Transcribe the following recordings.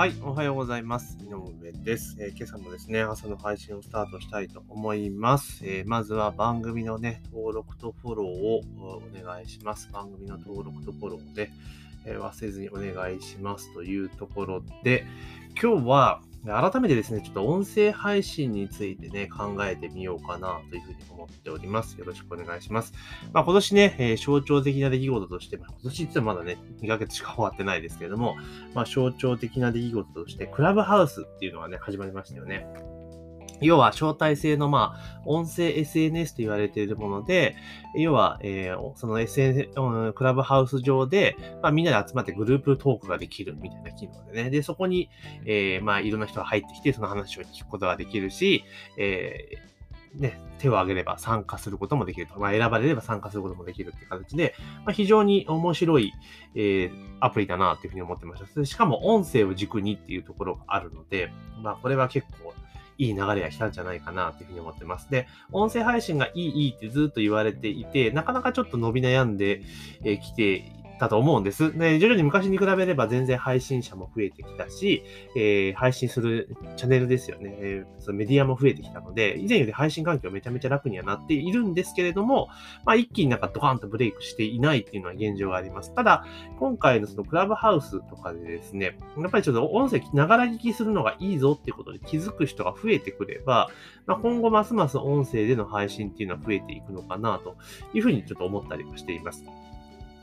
はい、おはようございます。井上です、えー今朝もですね、朝の配信をスタートしたいと思います。えーまずは番組のね、登録とフォローをお願いします。番組の登録とフォローをね、えー忘れずにお願いしますというところで、今日は改めてですね、ちょっと音声配信についてね、考えてみようかなというふうに思っております。よろしくお願いします。まあ、今年ね、えー象徴的な出来事として、まあ、今年実はまだね、2ヶ月しか終わってないですけれども、まあ、象徴的な出来事として、クラブハウスっていうのがね、始まりましたよね。要は、招待制の、まあ、音声 SNS と言われているもので、要は、えーその SNS、うんクラブハウス上で、まあ、みんなで集まってグループトークができるみたいな機能でね。で、そこに、えーまあ、いろんな人が入ってきて、その話を聞くことができるし、えーね、手を挙げれば参加することもできると。まあ、選ばれれば参加することもできるっていう形で、まあ、非常に面白い、えーアプリだなというふうに思ってました。しかも音声を軸にっていうところがあるので、まあ、これは結構いい流れが来たんじゃないかなというふうに思ってます。で、音声配信がいいいいってずっと言われていて、なかなかちょっと伸び悩んできてたと思うんです。で、徐々に昔に比べれば全然配信者も増えてきたし、えー配信するチャンネルですよね、えーそのメディアも増えてきたので、以前より配信環境めちゃめちゃ楽にはなっているんですけれども、まあ一気になんかドカンとブレイクしていないっていうのは現状があります。ただ、今回のそのクラブハウスとかでですね、やっぱりちょっと音声ながら聞きするのがいいぞっていうことで気づく人が増えてくれば、まあ、今後ますます音声での配信っていうのは増えていくのかなというふうにちょっと思ったりもしています。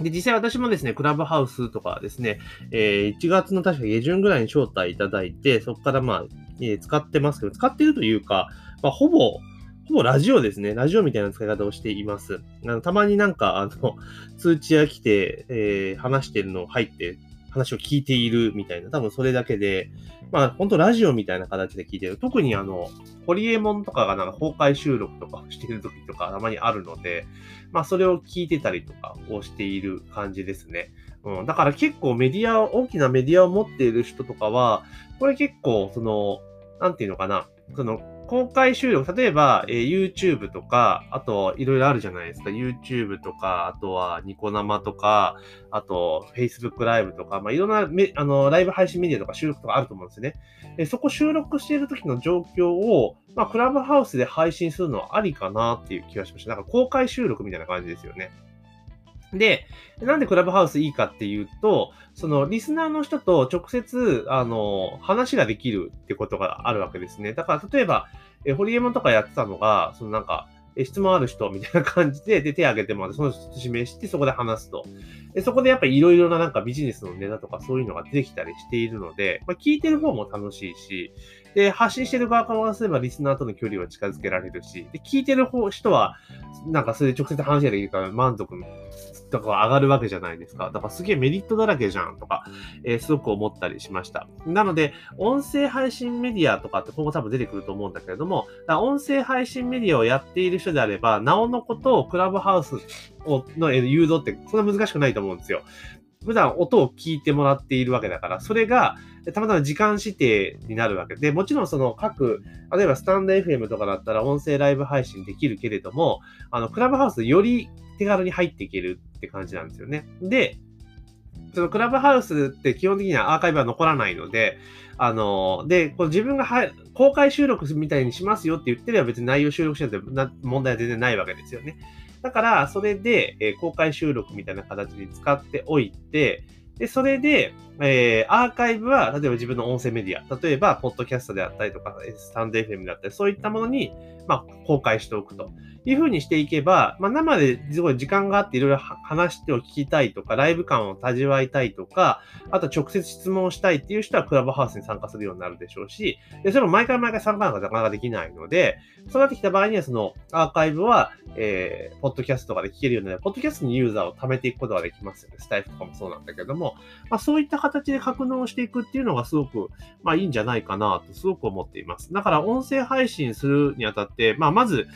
で、実際私もですね、クラブハウスとかですね、えー1月の確か下旬ぐらいに招待いただいて、そこからまあ、えー使ってますけど、使ってるというか、まあ、ほぼ、ほぼラジオですね。ラジオみたいな使い方をしています。あのたまになんか、あの、通知が来て、えー話してるの入って、話を聞いているみたいな、多分それだけで、まあ、本当ラジオみたいな形で聞いてる。特にあの、ホリエモンとかがなんか公開収録とかしてる時とかたまにあるので、まあ、それを聞いてたりとかをしている感じですね。うん、だから結構メディア、大きなメディアを持っている人とかは、これ結構、その、なんていうのかな、その、公開収録、例えば、えー YouTube とか、あと、いろいろあるじゃないですか。YouTube とか、あとは、ニコ生とか、あと、Facebook ライブとか、まあ、いろんなめ、あの、ライブ配信メディアとか収録とかあると思うんですよね。でそこ収録している時の状況を、まあ、クラブハウスで配信するのはありかなっていう気がしました。なんか公開収録みたいな感じですよね。で、なんでクラブハウスいいかっていうと、そのリスナーの人と直接、あの、話ができるってことがあるわけですね。だから例えば、えホリエモンとかやってたのが、そのなんか、え質問ある人みたいな感じで、で、手挙げてもらって、その人指名して、そこで話すと。でそこでやっぱりいろいろななんかビジネスのネタとかそういうのが出てきたりしているので、まあ、聞いてる方も楽しいし、で、発信してる側からすればリスナーとの距離は近づけられるし、で、聞いてる方、人は、なんかそれで直接話ができるから満足とか上がるわけじゃないですか。だからすげえメリットだらけじゃんとか、えーすごく思ったりしました。なので、音声配信メディアとかって今後多分出てくると思うんだけれども、だ音声配信メディアをやっている人であれば、なおのことをクラブハウスをの誘導ってそんな難しくないと思うんですよ。普段音を聞いてもらっているわけだから、それがたまたま時間指定になるわけで、もちろんその各、例えばスタンド FM とかだったら音声ライブ配信できるけれども、あの、クラブハウスより手軽に入っていけるって感じなんですよね。で、そのクラブハウスって基本的にはアーカイブは残らないので、あの、で、こう自分が公開収録みたいにしますよって言ってれば別に内容収録してて問題は全然ないわけですよね。だから、それで、え公開収録みたいな形に使っておいて、で、それで、えーアーカイブは、例えば自分の音声メディア、例えば、ポッドキャストであったりとか、スタンド FM であったり、そういったものに、まあ、公開しておくと。いうふうにしていけば、まあ、生ですごい時間があっていろいろ話してを聞きたいとか、ライブ感を味わいたいとか、あと直接質問をしたいっていう人はクラブハウスに参加するようになるでしょうし、でそれも毎回毎回参加なんかなかなかできないので、そうなってきた場合には、そのアーカイブは、えー、ポッドキャストとかで聞けるようになる、ポッドキャストにユーザーを貯めていくことができますよね。スタイフとかもそうなんだけども、まあ、そういった形で格納していくっていうのがすごく、まあいいんじゃないかなとすごく思っています。だから音声配信するにあたって、まあまず、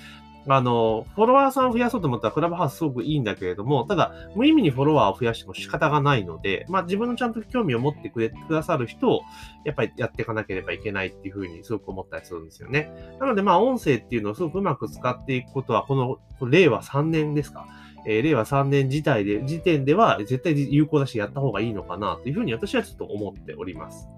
あの、フォロワーさんを増やそうと思ったらクラブハウスすごくいいんだけれども、ただ、無意味にフォロワーを増やしても仕方がないので、まあ自分のちゃんと興味を持ってくれくださる人を、やっぱりやっていかなければいけないっていうふうにすごく思ったりするんですよね。なので、まあ音声っていうのをすごくうまく使っていくことは、この令和3年ですか？えー令和3年自体で、時点では絶対有効だしやった方がいいのかなというふうに私はちょっと思っております。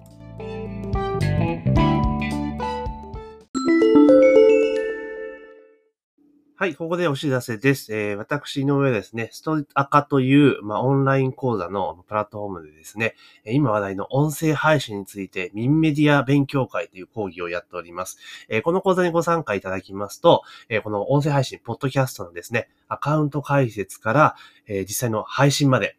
はい、ここでお知らせです。えー、私、の上ですね、ストアカという、まあ、オンライン講座のプラットフォームでですね、今話題の音声配信について、ミンメディア勉強会という講義をやっております。えー、この講座にご参加いただきますと、えー、この音声配信、ポッドキャストのですね、アカウント解説から、え実際の配信まで、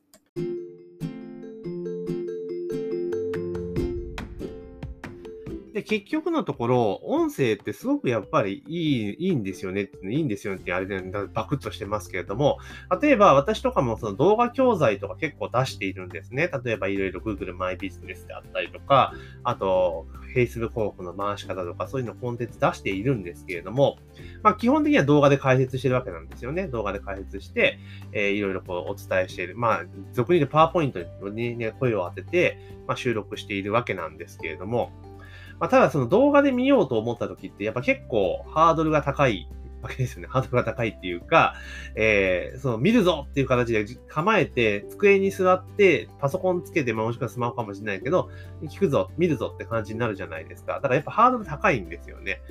で、結局のところ、音声ってすごくやっぱりいい、いいんですよね。いいんですよねってあれでバクッとしてますけれども、例えば私とかもその動画教材とか結構出しているんですね。例えばいろいろ Google マイビジネスであったりとか、あと Facebook 広告の回し方とかそういうのコンテンツ出しているんですけれども、まあ基本的には動画で解説してるわけなんですよね。動画で解説して、えー、いろいろこうお伝えしている。まあ、俗に言うパワーポイントにね、声を当てて、まあ、収録しているわけなんですけれども、まあ、ただその動画で見ようと思った時って、やっぱ結構ハードルが高いわけですよね。ハードルが高いっていうか、えー、その見るぞっていう形で構えて、机に座って、パソコンつけて、まあ、もしくはスマホかもしれないけど、聞くぞ、見るぞって感じになるじゃないですか。だからやっぱハードル高いんですよね。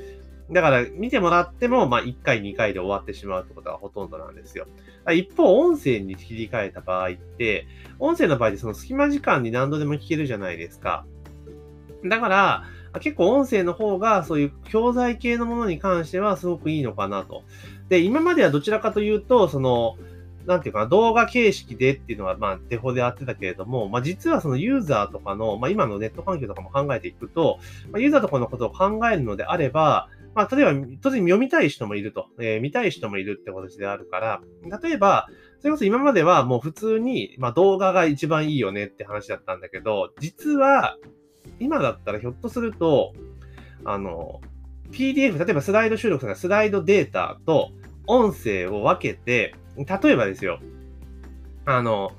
だから見てもらっても、まあ、1回、2回で終わってしまうってことがほとんどなんですよ。一方、音声に切り替えた場合って、音声の場合ってその隙間時間に何度でも聞けるじゃないですか。だから、結構音声の方がそういう教材系のものに関してはすごくいいのかなと。で、今まではどちらかというと、その、なんていうかな、動画形式でっていうのは、まあ、デフォでやってたけれども、まあ、実はそのユーザーとかの、まあ、今のネット環境とかも考えていくと、まあ、ユーザーとかのことを考えるのであれば、まあ、例えば、当然読みたい人もいると、えー、見たい人もいるって形であるから、例えば、それこそ今まではもう普通に、まあ、動画が一番いいよねって話だったんだけど、実は、今だったらひょっとすると、あの、PDF、例えばスライド収録とかスライドデータと音声を分けて、例えばですよ、あの、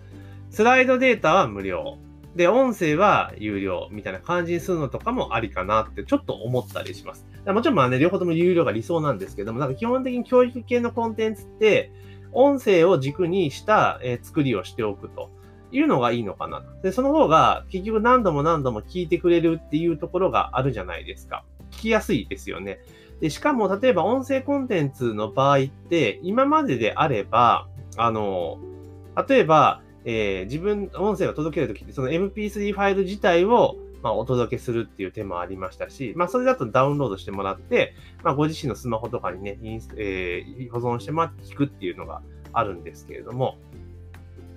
スライドデータは無料。で、音声は有料みたいな感じにするのとかもありかなってちょっと思ったりします。もちろんまあね、両方とも有料が理想なんですけども、なんか基本的に教育系のコンテンツって、音声を軸にした、え作りをしておくと。いうのがいいのかな。で、その方が結局何度も何度も聞いてくれるっていうところがあるじゃないですか。聞きやすいですよね。で、しかも例えば音声コンテンツの場合って、今までであれば、あの、例えば、えー、自分、音声を届けるときって、その MP3 ファイル自体を、まあ、お届けするっていう手もありましたし、まあ、それだとダウンロードしてもらって、まあ、ご自身のスマホとかにね、インスえー、保存してもらって聞くっていうのがあるんですけれども、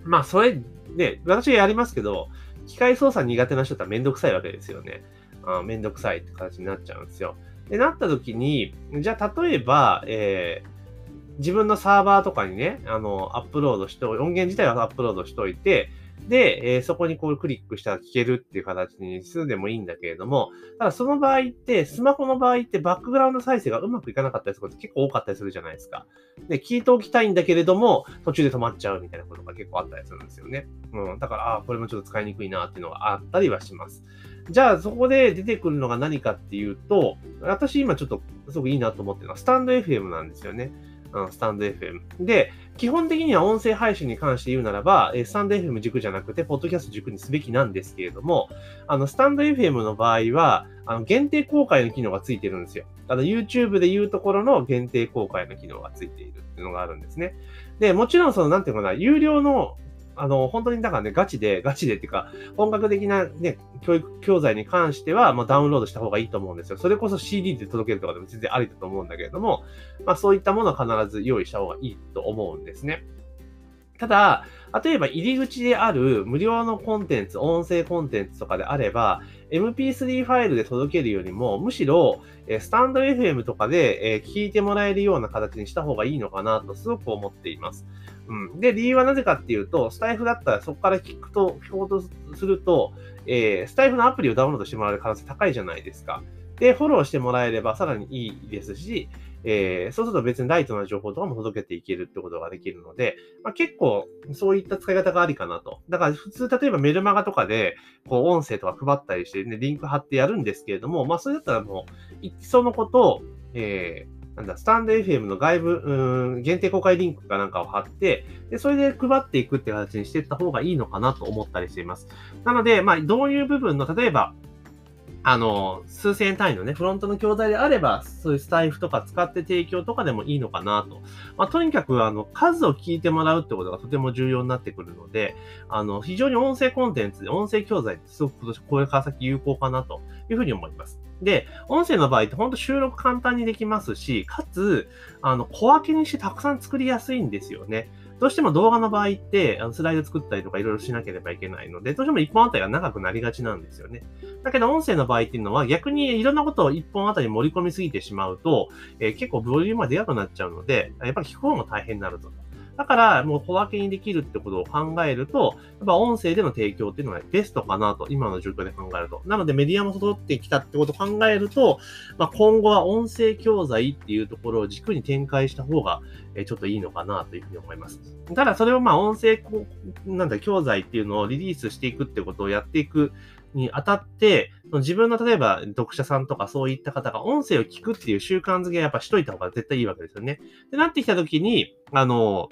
まあ、それ、ね、私やりますけど、機械操作苦手な人ってめんどくさいわけですよね。あめんどくさいって形になっちゃうんですよ。で、なった時に、じゃあ例えば、えー、自分のサーバーとかにね、あの、アップロードして、音源自体はアップロードしておいて、で、えー、そこにこうクリックしたら聞けるっていう形にするでもいいんだけれども、ただその場合って、スマホの場合ってバックグラウンド再生がうまくいかなかったりすること結構多かったりするじゃないですか。で、聞いておきたいんだけれども、途中で止まっちゃうみたいなことが結構あったりするんですよね。うん。だから、ああ、これもちょっと使いにくいなっていうのがあったりはします。じゃあ、そこで出てくるのが何かっていうと、私今ちょっとすごくいいなと思ってるのは、スタンド FM なんですよね。うん、スタンド FM。で、基本的には音声配信に関して言うならば、えスタンド FM 軸じゃなくて、ポッドキャスト軸にすべきなんですけれども、あの、スタンド FM の場合は、あの、限定公開の機能がついてるんですよ。あの、YouTube で言うところの限定公開の機能がついているっていうのがあるんですね。で、もちろんその、なんていうかな、有料のあの、本当にだからね、ガチで、ガチでっていうか、本格的なね、教育教材に関しては、まあ、ダウンロードした方がいいと思うんですよ。それこそ CD で届けるとかでも全然ありだと思うんだけれども、まあ、そういったものは必ず用意した方がいいと思うんですね。ただ、例えば入り口である無料のコンテンツ、音声コンテンツとかであれば、MP3 ファイルで届けるよりも、むしろ、スタンド FM とかで聞いてもらえるような形にした方がいいのかなとすごく思っています。うん。で、理由はなぜかっていうと、スタイフだったらそこから聞くと、聞こうとすると、えー、スタイフのアプリをダウンロードしてもらえる可能性高いじゃないですか。で、フォローしてもらえればさらにいいですし、えー、そうすると別にライトな情報とかも届けていけるってことができるので、まあ、結構そういった使い方がありかなと。だから普通、例えばメルマガとかで、こう音声とか配ったりして、ね、リンク貼ってやるんですけれども、まあそれだったらもう、いっそのことを、えー、なんだ、スタンド FM の外部、うん、限定公開リンクかなんかを貼って、で、それで配っていくって形にしていった方がいいのかなと思ったりしています。なので、まあ、どういう部分の、例えば、あの、数千単位のね、フロントの教材であれば、そういうスタイフとか使って提供とかでもいいのかなと。まあ、とにかく、あの、数を聞いてもらうってことがとても重要になってくるので、あの、非常に音声コンテンツで、音声教材ってすごく今年これから先有効かなというふうに思います。で、音声の場合って本当収録簡単にできますし、かつ、あの、小分けにしてたくさん作りやすいんですよね。どうしても動画の場合って、あのスライド作ったりとかいろいろしなければいけないので、どうしても1本あたりが長くなりがちなんですよね。だけど音声の場合っていうのは逆にいろんなことを1本あたり盛り込みすぎてしまうと、えー、結構ボリュームがでやくなっちゃうので、やっぱり聞く方も大変になると。だから、もう小分けにできるってことを考えると、やっぱ音声での提供っていうのがベストかなと、今の状況で考えると。なのでメディアも揃ってきたってことを考えると、まあ、今後は音声教材っていうところを軸に展開した方が、えちょっといいのかなというふうに思います。ただ、それをまあ音声、なんだ、教材っていうのをリリースしていくってことをやっていくにあたって、自分の例えば読者さんとかそういった方が音声を聞くっていう習慣づけやっぱしといた方が絶対いいわけですよね。で、なってきたときに、あの、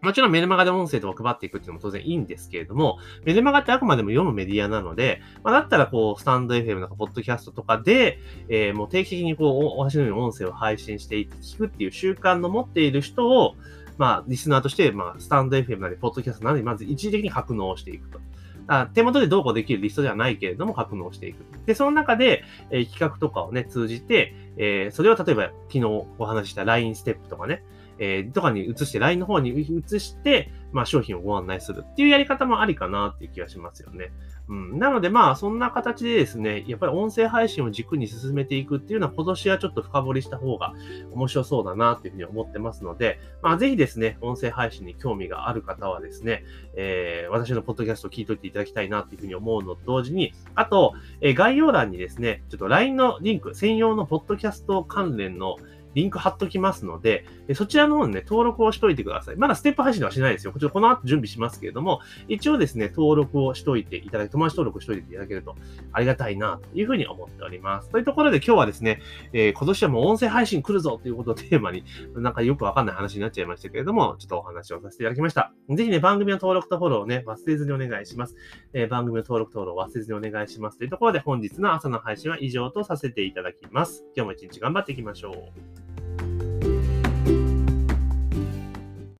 もちろんメルマガで音声とか配っていくっていうのも当然いいんですけれども、メルマガってあくまでも読むメディアなので、まあ、だったらこう、スタンド FM とか、ポッドキャストとかで、えー、もう定期的にこう、私のように音声を配信していって聞くっていう習慣の持っている人を、まあ、リスナーとして、まあ、スタンド FM なり、ポッドキャストなり、まず一時的に格納していくと。あ手元でどうこうできるリストではないけれども、格納していく。で、その中で、えー、企画とかをね、通じて、えー、それを例えば、昨日お話しした LINE ステップとかね、えー、とかに移して、LINE の方に移して、まあ、商品をご案内するっていうやり方もありかなっていう気がしますよね。うん。なので、まあ、そんな形でですね、やっぱり音声配信を軸に進めていくっていうのは、今年はちょっと深掘りした方が面白そうだなっていうふうに思ってますので、まあ、ぜひですね、音声配信に興味がある方はですね、えー、私のポッドキャストを聞いといていただきたいなっていうふうに思うのと同時に、あと、えー、概要欄にですね、ちょっと LINE のリンク、専用のポッドキャスト関連のリンク貼っときますので、そちらの方にね、登録をしといてください。まだステップ配信ではしないですよ。こちらこの後準備しますけれども、一応ですね、登録をしといていただき、友達登録しといていただけるとありがたいな、というふうに思っております。というところで今日はですね、えー、今年はもう音声配信来るぞということをテーマに、なんかよくわかんない話になっちゃいましたけれども、ちょっとお話をさせていただきました。ぜひね、番組の登録とフォローをね、忘れずにお願いします。えー、番組の登録、登録を忘れずにお願いします。というところで本日の朝の配信は以上とさせていただきます。今日も一日頑張っていきましょう。